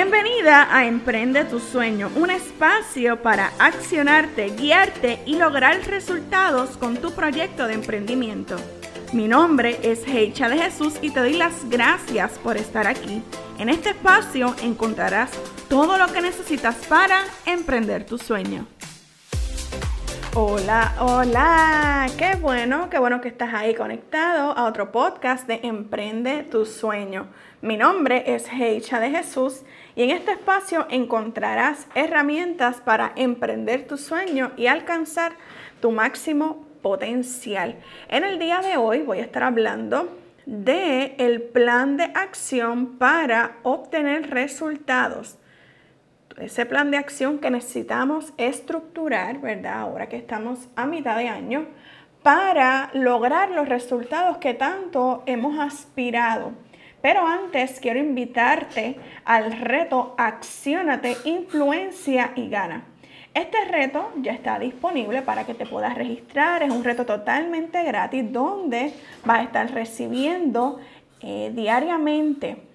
Bienvenida a Emprende tu Sueño, un espacio para accionarte, guiarte y lograr resultados con tu proyecto de emprendimiento. Mi nombre es Heicha de Jesús y te doy las gracias por estar aquí. En este espacio encontrarás todo lo que necesitas para emprender tu sueño. Hola, hola, qué bueno, qué bueno que estás ahí conectado a otro podcast de Emprende tu sueño. Mi nombre es Heicha de Jesús y en este espacio encontrarás herramientas para emprender tu sueño y alcanzar tu máximo potencial. En el día de hoy voy a estar hablando de el plan de acción para obtener resultados ese plan de acción que necesitamos estructurar, ¿verdad? Ahora que estamos a mitad de año, para lograr los resultados que tanto hemos aspirado. Pero antes quiero invitarte al reto Acciónate, Influencia y Gana. Este reto ya está disponible para que te puedas registrar. Es un reto totalmente gratis donde vas a estar recibiendo eh, diariamente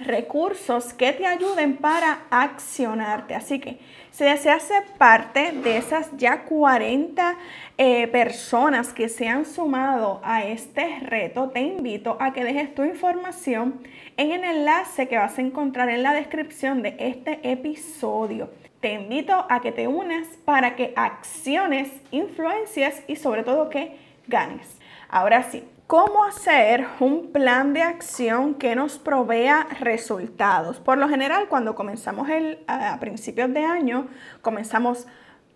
recursos que te ayuden para accionarte. Así que si deseas ser parte de esas ya 40 eh, personas que se han sumado a este reto, te invito a que dejes tu información en el enlace que vas a encontrar en la descripción de este episodio. Te invito a que te unas para que acciones, influencias y sobre todo que ganes. Ahora sí, ¿Cómo hacer un plan de acción que nos provea resultados? Por lo general, cuando comenzamos el, a principios de año, comenzamos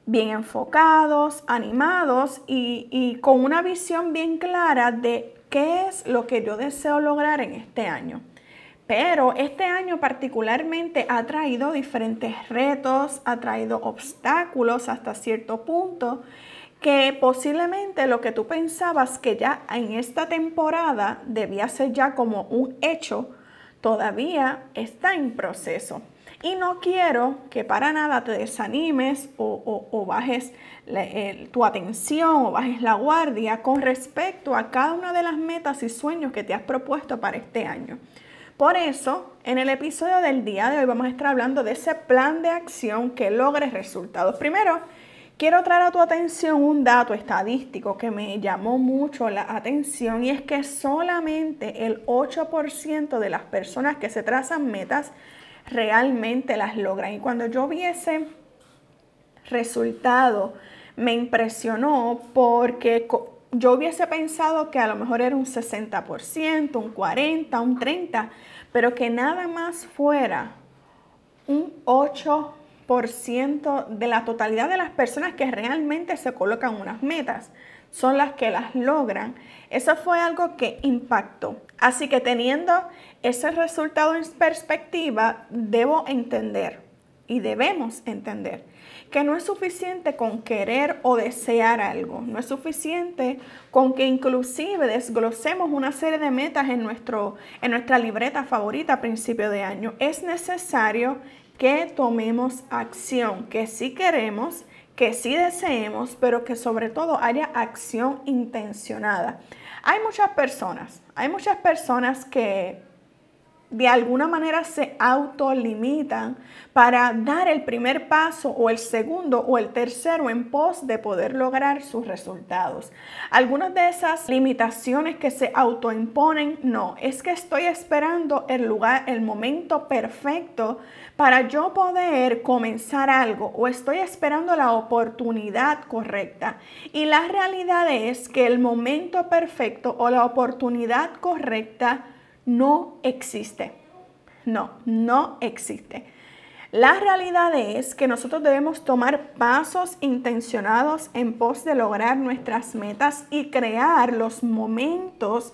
bien enfocados, animados y, y con una visión bien clara de qué es lo que yo deseo lograr en este año. Pero este año particularmente ha traído diferentes retos, ha traído obstáculos hasta cierto punto que posiblemente lo que tú pensabas que ya en esta temporada debía ser ya como un hecho, todavía está en proceso. Y no quiero que para nada te desanimes o, bajes tu atención o bajes la guardia con respecto a cada una de las metas y sueños que te has propuesto para este año. Por eso, en el episodio del día de hoy vamos a estar hablando de ese plan de acción que logre resultados. Primero, Quiero traer a tu atención un dato estadístico que me llamó mucho la atención y es que solamente el 8% de las personas que se trazan metas realmente las logran. Y cuando yo vi ese resultado, me impresionó porque yo hubiese pensado que a lo mejor era un 60%, un 40%, un 30%, pero que nada más fuera un 8% de la totalidad de las personas que realmente se colocan unas metas son las que las logran. Eso fue algo que impactó. Así que teniendo ese resultado en perspectiva, debo entender y debemos entender que no es suficiente con querer o desear algo, no es suficiente con que inclusive desglosemos una serie de metas en, nuestro, en nuestra libreta favorita a principio de año. Es necesario que tomemos acción, que sí queremos, que sí deseemos, pero que sobre todo haya acción intencionada. Hay muchas personas, hay muchas personas que de alguna manera se autolimitan para dar el primer paso o el segundo o el tercero en pos de poder lograr sus resultados. Algunas de esas limitaciones que se autoimponen, no, es que estoy esperando el lugar, el momento perfecto para yo poder comenzar algo o estoy esperando la oportunidad correcta. Y la realidad es que el momento perfecto o la oportunidad correcta no existe. No, no existe. La realidad es que nosotros debemos tomar pasos intencionados en pos de lograr nuestras metas y crear los momentos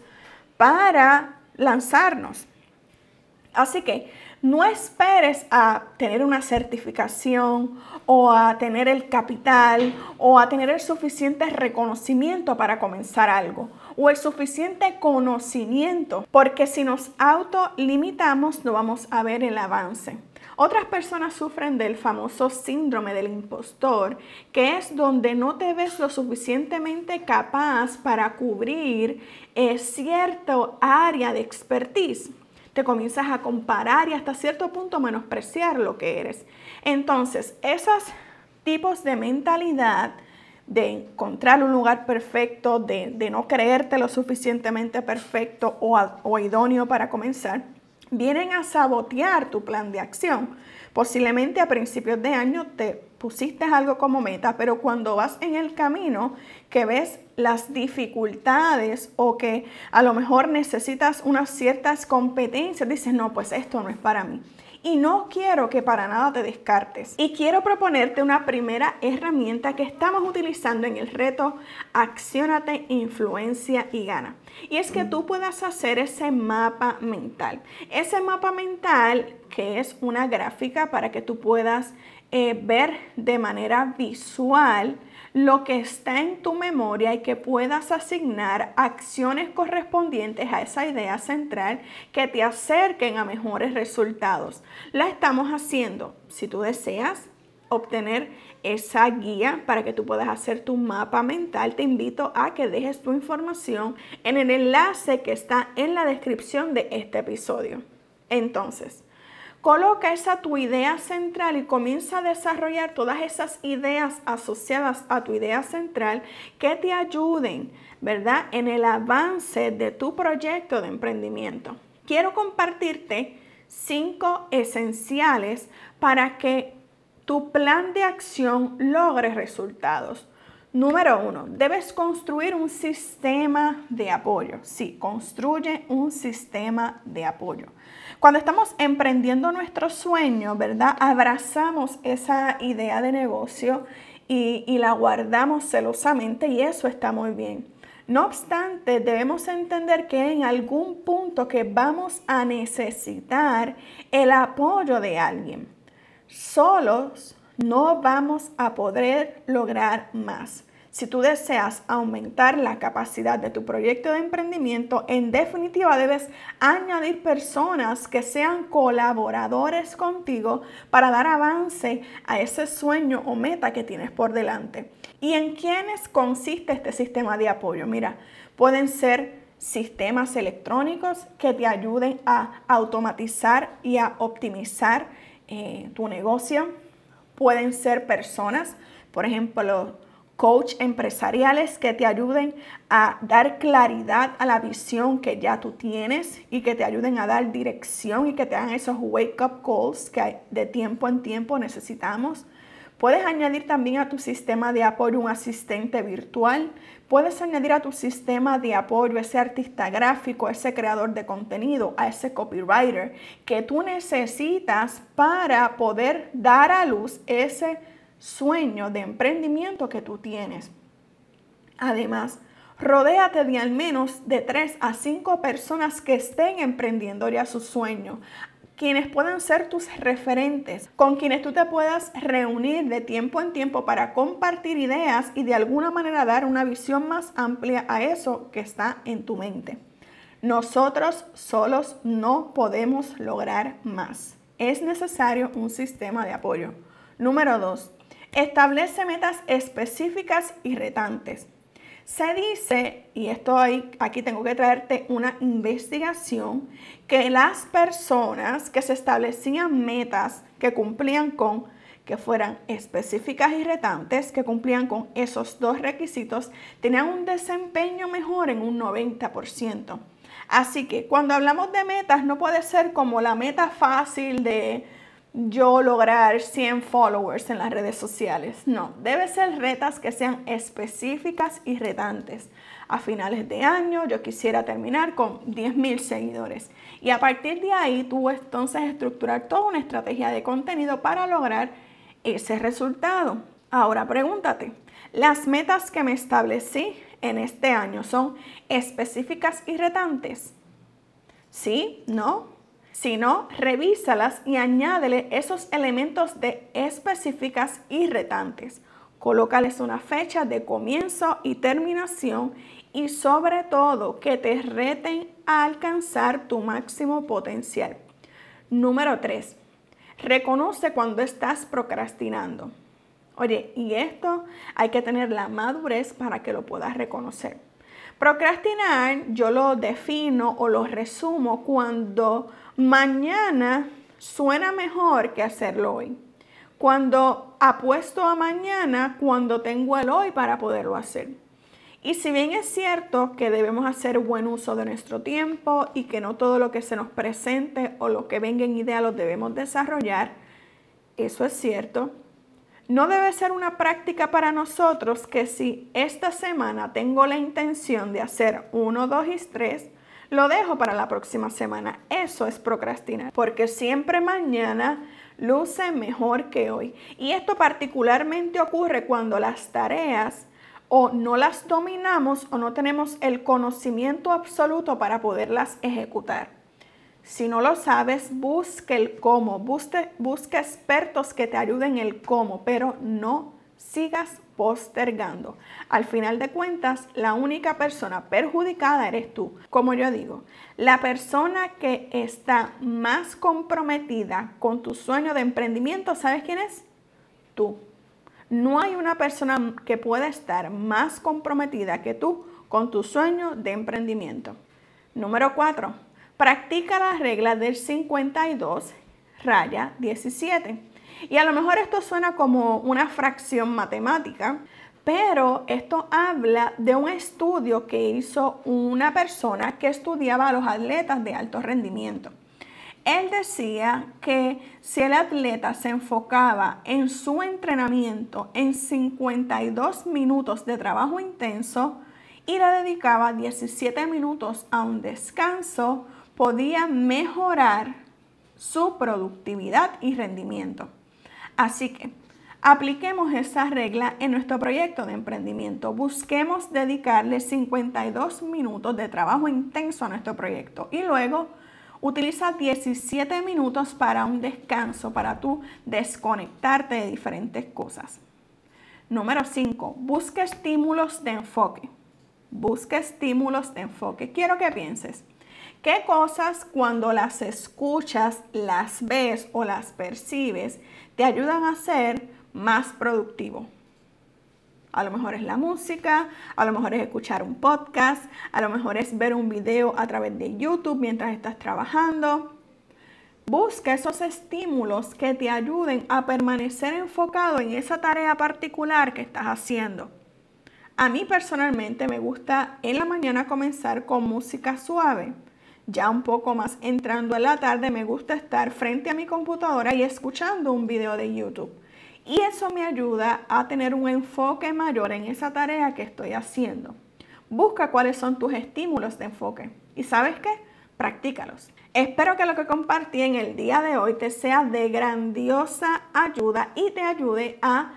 para lanzarnos. Así que no esperes a tener una certificación o a tener el capital o a tener el suficiente reconocimiento para comenzar algo o el suficiente conocimiento, porque si nos autolimitamos no vamos a ver el avance. Otras personas sufren del famoso síndrome del impostor, que es donde no te ves lo suficientemente capaz para cubrir eh, cierto área de expertise. te comienzas a comparar y hasta cierto punto menospreciar lo que eres. Entonces, esos tipos de mentalidad de encontrar un lugar perfecto, de, no creerte lo suficientemente perfecto o, o idóneo para comenzar, vienen a sabotear tu plan de acción. Posiblemente a principios de año te pusiste algo como meta, pero cuando vas en el camino que ves las dificultades o que a lo mejor necesitas unas ciertas competencias, dices, no, pues esto no es para mí y no quiero que para nada te descartes. Y quiero proponerte una primera herramienta que estamos utilizando en el reto Acciónate, Influencia y Gana. Y es que tú puedas hacer ese mapa mental. Ese mapa mental que es una gráfica para que tú puedas eh, ver de manera visual lo que está en tu memoria y que puedas asignar acciones correspondientes a esa idea central que te acerquen a mejores resultados. La estamos haciendo. Si tú deseas obtener esa guía para que tú puedas hacer tu mapa mental, te invito a que dejes tu información en el enlace que está en la descripción de este episodio. Entonces, Coloca esa tu idea central y comienza a desarrollar todas esas ideas asociadas a tu idea central que te ayuden, ¿verdad? En el avance de tu proyecto de emprendimiento. Quiero compartirte cinco esenciales para que tu plan de acción logre resultados. Número uno, debes construir un sistema de apoyo. Sí, construye un sistema de apoyo. Cuando estamos emprendiendo nuestro sueño, ¿verdad? Abrazamos esa idea de negocio y, y la guardamos celosamente y eso está muy bien. No obstante, debemos entender que en algún punto que vamos a necesitar el apoyo de alguien. Solos no vamos a poder lograr más. Si tú deseas aumentar la capacidad de tu proyecto de emprendimiento, en definitiva debes añadir personas que sean colaboradores contigo para dar avance a ese sueño o meta que tienes por delante. ¿Y en quiénes consiste este sistema de apoyo? Mira, pueden ser sistemas electrónicos que te ayuden a automatizar y a optimizar eh, tu negocio. Pueden ser personas, por ejemplo, coach empresariales que te ayuden a dar claridad a la visión que ya tú tienes y que te ayuden a dar dirección y que te hagan esos wake up calls que de tiempo en tiempo necesitamos. Puedes añadir también a tu sistema de apoyo un asistente virtual. Puedes añadir a tu sistema de apoyo ese artista gráfico, ese creador de contenido, a ese copywriter que tú necesitas para poder dar a luz ese sueño de emprendimiento que tú tienes. Además, rodéate de al menos de 3 a 5 personas que estén emprendiendo ya su sueño, quienes puedan ser tus referentes, con quienes tú te puedas reunir de tiempo en tiempo para compartir ideas y de alguna manera dar una visión más amplia a eso que está en tu mente. Nosotros solos no podemos lograr más. Es necesario un sistema de apoyo. Número 2. Establece metas específicas y retantes. Se dice, y esto aquí tengo que traerte una investigación, que las personas que se establecían metas que cumplían con, que fueran específicas y retantes, que cumplían con esos dos requisitos, tenían un desempeño mejor en un 90%. Así que cuando hablamos de metas, no puede ser como la meta fácil de yo lograr 100 followers en las redes sociales. No, debe ser retas que sean específicas y retantes. A finales de año yo quisiera terminar con 10.000 seguidores. Y a partir de ahí tú entonces estructurar toda una estrategia de contenido para lograr ese resultado. Ahora pregúntate, ¿las metas que me establecí en este año son específicas y retantes? ¿Sí? ¿No? Si no, revísalas y añádele esos elementos de específicas y retantes. Colócales una fecha de comienzo y terminación y sobre todo que te reten a alcanzar tu máximo potencial. Número 3. Reconoce cuando estás procrastinando. Oye, y esto hay que tener la madurez para que lo puedas reconocer. Procrastinar yo lo defino o lo resumo cuando mañana suena mejor que hacerlo hoy. Cuando apuesto a mañana, cuando tengo el hoy para poderlo hacer. Y si bien es cierto que debemos hacer buen uso de nuestro tiempo y que no todo lo que se nos presente o lo que venga en idea lo debemos desarrollar, eso es cierto, no debe ser una práctica para nosotros que si esta semana tengo la intención de hacer uno, dos y tres, lo dejo para la próxima semana. Eso es procrastinar, porque siempre mañana luce mejor que hoy. Y esto particularmente ocurre cuando las tareas o no las dominamos o no tenemos el conocimiento absoluto para poderlas ejecutar. Si no lo sabes, busque el cómo, busque, busque expertos que te ayuden en el cómo, pero no sigas postergando. Al final de cuentas, la única persona perjudicada eres tú. Como yo digo, la persona que está más comprometida con tu sueño de emprendimiento, ¿sabes quién es? Tú. No hay una persona que pueda estar más comprometida que tú con tu sueño de emprendimiento. Número 4 Practica la regla del 52 raya 17. Y a lo mejor esto suena como una fracción matemática, pero esto habla de un estudio que hizo una persona que estudiaba a los atletas de alto rendimiento. Él decía que si el atleta se enfocaba en su entrenamiento en 52 minutos de trabajo intenso y le dedicaba 17 minutos a un descanso, podía mejorar su productividad y rendimiento. Así que apliquemos esa regla en nuestro proyecto de emprendimiento. Busquemos dedicarle 52 minutos de trabajo intenso a nuestro proyecto y luego utiliza 17 minutos para un descanso, para tú desconectarte de diferentes cosas. Número 5. Busca estímulos de enfoque. Busca estímulos de enfoque. Quiero que pienses. ¿Qué cosas cuando las escuchas, las ves o las percibes te ayudan a ser más productivo? A lo mejor es la música, a lo mejor es escuchar un podcast, a lo mejor es ver un video a través de YouTube mientras estás trabajando. Busca esos estímulos que te ayuden a permanecer enfocado en esa tarea particular que estás haciendo. A mí personalmente me gusta en la mañana comenzar con música suave ya un poco más entrando en la tarde, me gusta estar frente a mi computadora y escuchando un video de YouTube. Y eso me ayuda a tener un enfoque mayor en esa tarea que estoy haciendo. Busca cuáles son tus estímulos de enfoque. ¿Y sabes qué? Practícalos. Espero que lo que compartí en el día de hoy te sea de grandiosa ayuda y te ayude a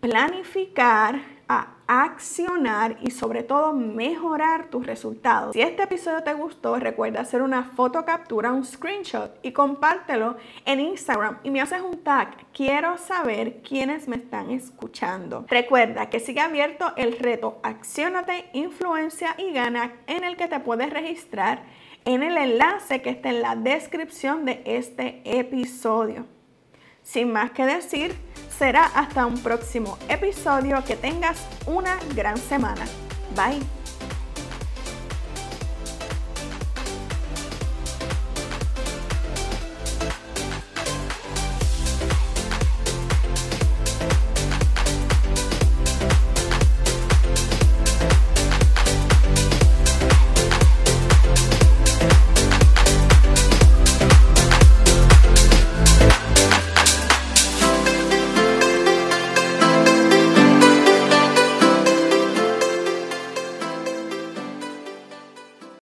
planificar, a accionar y sobre todo mejorar tus resultados. Si este episodio te gustó, recuerda hacer una foto captura, un screenshot y compártelo en Instagram y me haces un tag. Quiero saber quiénes me están escuchando. Recuerda que sigue abierto el reto Acciónate, Influencia y Gana en el que te puedes registrar en el enlace que está en la descripción de este episodio. Sin más que decir, será hasta un próximo episodio. Que tengas una gran semana. Bye.